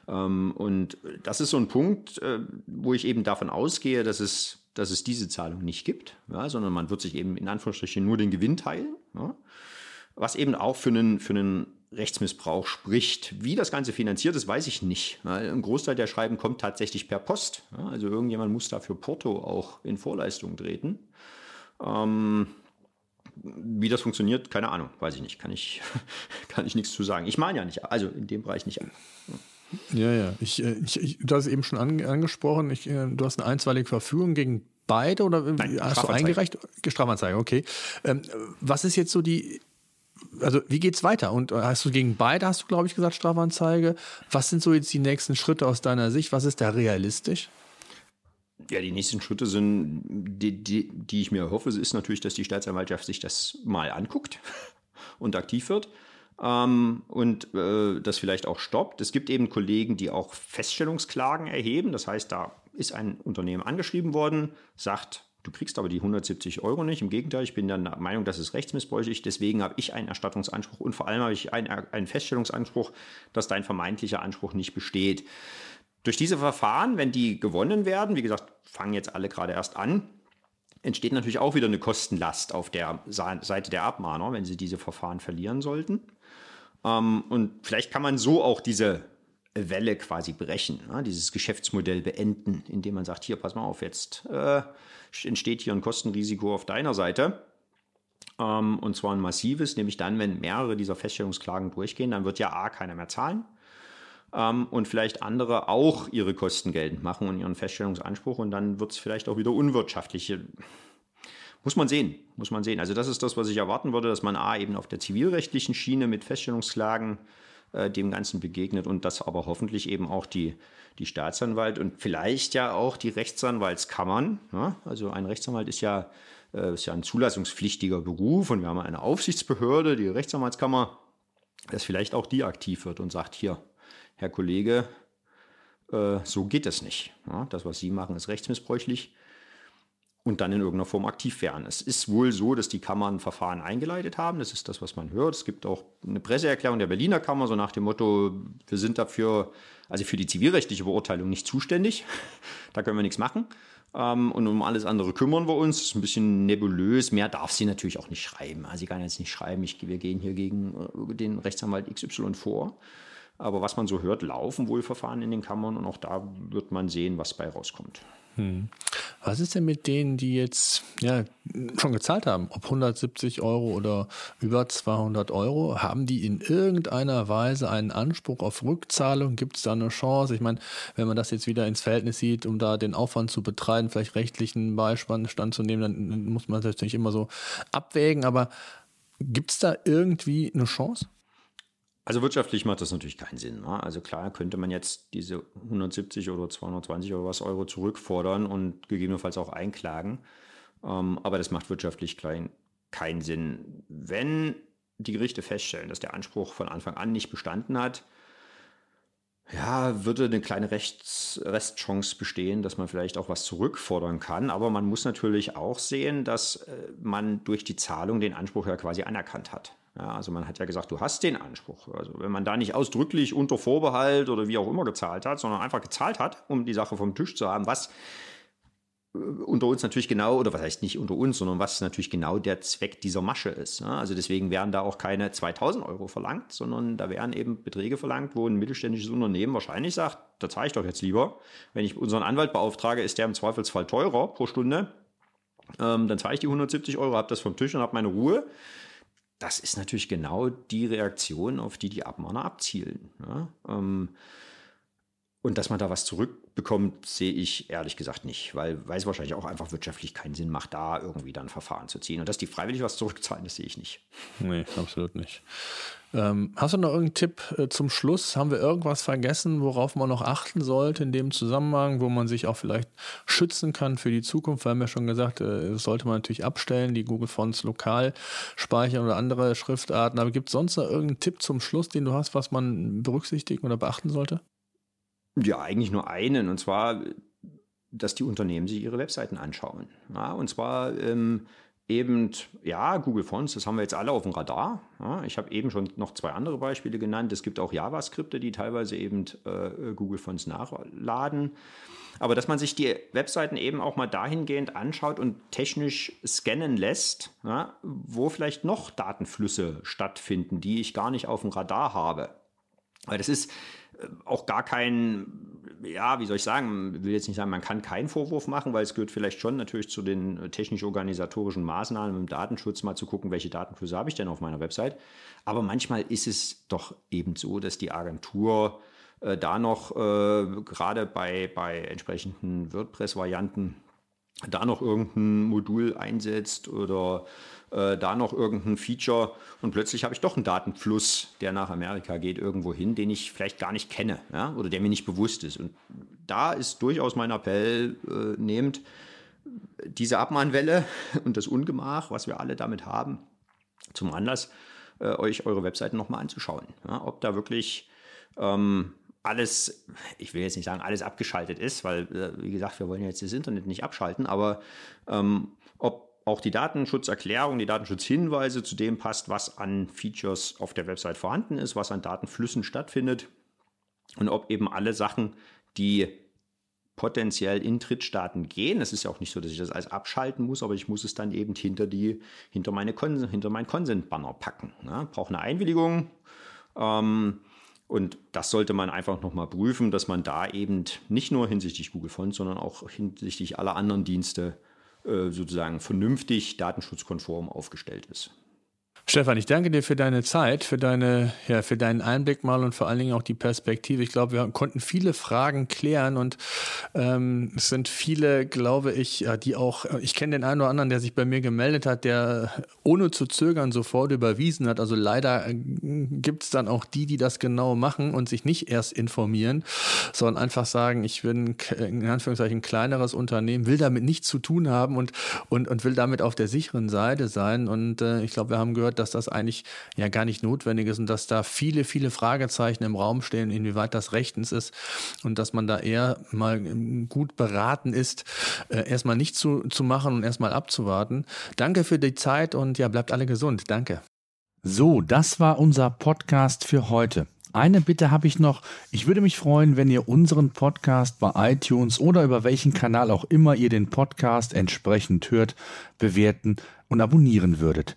Ähm, und das ist so ein Punkt, äh, wo ich eben davon ausgehe, dass es, dass es diese Zahlung nicht gibt, ja, sondern man wird sich eben in Anführungsstrichen nur den Gewinn teilen. Ja? Was eben auch für einen, für einen Rechtsmissbrauch spricht. Wie das Ganze finanziert ist, weiß ich nicht. Ein Großteil der Schreiben kommt tatsächlich per Post. Also irgendjemand muss dafür Porto auch in Vorleistung treten. Ähm, wie das funktioniert, keine Ahnung, weiß ich nicht. Kann ich, kann ich nichts zu sagen. Ich meine ja nicht, also in dem Bereich nicht an. Ja, ja. Ich, äh, ich, ich, du hast es eben schon an, angesprochen, ich, äh, du hast eine einstweilige Verfügung gegen beide oder Nein, hast du eingereicht? Strafanzeige, okay. Ähm, was ist jetzt so die, also wie geht es weiter? Und äh, hast du gegen beide, hast du glaube ich gesagt, Strafanzeige? Was sind so jetzt die nächsten Schritte aus deiner Sicht? Was ist da realistisch? Ja, die nächsten Schritte sind, die, die, die ich mir erhoffe, ist natürlich, dass die Staatsanwaltschaft sich das mal anguckt und aktiv wird ähm, und äh, das vielleicht auch stoppt. Es gibt eben Kollegen, die auch Feststellungsklagen erheben. Das heißt, da ist ein Unternehmen angeschrieben worden, sagt, du kriegst aber die 170 Euro nicht. Im Gegenteil, ich bin der Meinung, das ist rechtsmissbräuchlich. Deswegen habe ich einen Erstattungsanspruch und vor allem habe ich einen, einen Feststellungsanspruch, dass dein vermeintlicher Anspruch nicht besteht. Durch diese Verfahren, wenn die gewonnen werden, wie gesagt, fangen jetzt alle gerade erst an, entsteht natürlich auch wieder eine Kostenlast auf der Seite der Abmahner, wenn sie diese Verfahren verlieren sollten. Ähm, und vielleicht kann man so auch diese Welle quasi brechen, dieses Geschäftsmodell beenden, indem man sagt, hier, pass mal auf, jetzt äh, entsteht hier ein Kostenrisiko auf deiner Seite. Ähm, und zwar ein massives, nämlich dann, wenn mehrere dieser Feststellungsklagen durchgehen, dann wird ja A keiner mehr zahlen ähm, und vielleicht andere auch ihre Kosten geltend machen und ihren Feststellungsanspruch und dann wird es vielleicht auch wieder unwirtschaftlich. Muss man sehen, muss man sehen. Also das ist das, was ich erwarten würde, dass man A eben auf der zivilrechtlichen Schiene mit Feststellungsklagen äh, dem Ganzen begegnet und dass aber hoffentlich eben auch die, die Staatsanwalt und vielleicht ja auch die Rechtsanwaltskammern. Ja? Also ein Rechtsanwalt ist ja, äh, ist ja ein zulassungspflichtiger Beruf und wir haben eine Aufsichtsbehörde, die Rechtsanwaltskammer, dass vielleicht auch die aktiv wird und sagt, hier, Herr Kollege, äh, so geht es nicht. Ja, das, was Sie machen, ist rechtsmissbräuchlich und dann in irgendeiner Form aktiv werden. Es ist wohl so, dass die Kammern Verfahren eingeleitet haben. Das ist das, was man hört. Es gibt auch eine Presseerklärung der Berliner Kammer, so nach dem Motto, wir sind dafür, also für die zivilrechtliche Beurteilung nicht zuständig. da können wir nichts machen. Ähm, und um alles andere kümmern wir uns. Das ist ein bisschen nebulös. Mehr darf sie natürlich auch nicht schreiben. Also sie kann jetzt nicht schreiben, ich, wir gehen hier gegen äh, den Rechtsanwalt XY vor. Aber was man so hört, laufen wohl Verfahren in den Kammern und auch da wird man sehen, was bei rauskommt. Hm. Was ist denn mit denen, die jetzt ja, schon gezahlt haben? Ob 170 Euro oder über 200 Euro? Haben die in irgendeiner Weise einen Anspruch auf Rückzahlung? Gibt es da eine Chance? Ich meine, wenn man das jetzt wieder ins Verhältnis sieht, um da den Aufwand zu betreiben, vielleicht rechtlichen Beispann zu nehmen, dann muss man das natürlich immer so abwägen. Aber gibt es da irgendwie eine Chance? Also wirtschaftlich macht das natürlich keinen Sinn. Ne? Also klar könnte man jetzt diese 170 oder 220 oder was Euro zurückfordern und gegebenenfalls auch einklagen. Ähm, aber das macht wirtschaftlich klein, keinen Sinn. Wenn die Gerichte feststellen, dass der Anspruch von Anfang an nicht bestanden hat, ja, würde eine kleine Rechts Restchance bestehen, dass man vielleicht auch was zurückfordern kann. Aber man muss natürlich auch sehen, dass äh, man durch die Zahlung den Anspruch ja quasi anerkannt hat. Ja, also man hat ja gesagt, du hast den Anspruch. Also wenn man da nicht ausdrücklich unter Vorbehalt oder wie auch immer gezahlt hat, sondern einfach gezahlt hat, um die Sache vom Tisch zu haben, was äh, unter uns natürlich genau, oder was heißt nicht unter uns, sondern was natürlich genau der Zweck dieser Masche ist. Also deswegen werden da auch keine 2000 Euro verlangt, sondern da werden eben Beträge verlangt, wo ein mittelständisches Unternehmen wahrscheinlich sagt, da zahle ich doch jetzt lieber. Wenn ich unseren Anwalt beauftrage, ist der im Zweifelsfall teurer pro Stunde. Ähm, dann zahle ich die 170 Euro, habe das vom Tisch und habe meine Ruhe das ist natürlich genau die Reaktion, auf die die Abmahner abzielen. Ja? Ähm, Und dass man da was zurückbekommt, sehe ich ehrlich gesagt nicht, weil, weil es wahrscheinlich auch einfach wirtschaftlich keinen Sinn macht, da irgendwie dann Verfahren zu ziehen. Und dass die freiwillig was zurückzahlen, das sehe ich nicht. Nee, absolut nicht. Ähm, hast du noch irgendeinen Tipp äh, zum Schluss? Haben wir irgendwas vergessen, worauf man noch achten sollte in dem Zusammenhang, wo man sich auch vielleicht schützen kann für die Zukunft? Wir haben ja schon gesagt, äh, das sollte man natürlich abstellen, die Google Fonts lokal speichern oder andere Schriftarten. Aber gibt es sonst noch irgendeinen Tipp zum Schluss, den du hast, was man berücksichtigen oder beachten sollte? Ja, eigentlich nur einen, und zwar, dass die Unternehmen sich ihre Webseiten anschauen. Ja, und zwar ähm, eben, ja, Google Fonts, das haben wir jetzt alle auf dem Radar. Ja, ich habe eben schon noch zwei andere Beispiele genannt. Es gibt auch JavaScripte, die teilweise eben äh, Google Fonts nachladen. Aber dass man sich die Webseiten eben auch mal dahingehend anschaut und technisch scannen lässt, ja, wo vielleicht noch Datenflüsse stattfinden, die ich gar nicht auf dem Radar habe. Weil das ist auch gar kein, ja, wie soll ich sagen, will jetzt nicht sagen, man kann keinen Vorwurf machen, weil es gehört vielleicht schon natürlich zu den äh, technisch-organisatorischen Maßnahmen im Datenschutz mal zu gucken, welche Datenflüsse habe ich denn auf meiner Website. Aber manchmal ist es doch eben so, dass die Agentur äh, da noch äh, gerade bei, bei entsprechenden WordPress-Varianten da noch irgendein Modul einsetzt oder äh, da noch irgendein Feature und plötzlich habe ich doch einen Datenfluss, der nach Amerika geht, irgendwo hin, den ich vielleicht gar nicht kenne ja, oder der mir nicht bewusst ist. Und da ist durchaus mein Appell, äh, nehmt diese Abmahnwelle und das Ungemach, was wir alle damit haben, zum Anlass, äh, euch eure Webseiten nochmal anzuschauen. Ja, ob da wirklich ähm, alles, ich will jetzt nicht sagen, alles abgeschaltet ist, weil, äh, wie gesagt, wir wollen jetzt das Internet nicht abschalten, aber ähm, ob auch die Datenschutzerklärung, die Datenschutzhinweise zu dem passt, was an Features auf der Website vorhanden ist, was an Datenflüssen stattfindet und ob eben alle Sachen, die potenziell in Drittstaaten gehen. Es ist ja auch nicht so, dass ich das alles abschalten muss, aber ich muss es dann eben hinter die, hinter meine hinter mein Consent-Banner packen. Ja, brauche eine Einwilligung. Ähm, und das sollte man einfach nochmal prüfen, dass man da eben nicht nur hinsichtlich Google Fonts, sondern auch hinsichtlich aller anderen Dienste äh, sozusagen vernünftig datenschutzkonform aufgestellt ist. Stefan, ich danke dir für deine Zeit, für, deine, ja, für deinen Einblick mal und vor allen Dingen auch die Perspektive. Ich glaube, wir konnten viele Fragen klären und ähm, es sind viele, glaube ich, die auch, ich kenne den einen oder anderen, der sich bei mir gemeldet hat, der ohne zu zögern sofort überwiesen hat. Also leider äh, gibt es dann auch die, die das genau machen und sich nicht erst informieren, sondern einfach sagen, ich bin in Anführungszeichen ein kleineres Unternehmen, will damit nichts zu tun haben und, und, und will damit auf der sicheren Seite sein. Und äh, ich glaube, wir haben gehört, dass das eigentlich ja gar nicht notwendig ist und dass da viele, viele Fragezeichen im Raum stehen, inwieweit das rechtens ist und dass man da eher mal gut beraten ist, äh, erstmal nicht zu, zu machen und erstmal abzuwarten. Danke für die Zeit und ja, bleibt alle gesund. Danke. So, das war unser Podcast für heute. Eine Bitte habe ich noch. Ich würde mich freuen, wenn ihr unseren Podcast bei iTunes oder über welchen Kanal auch immer ihr den Podcast entsprechend hört, bewerten und abonnieren würdet.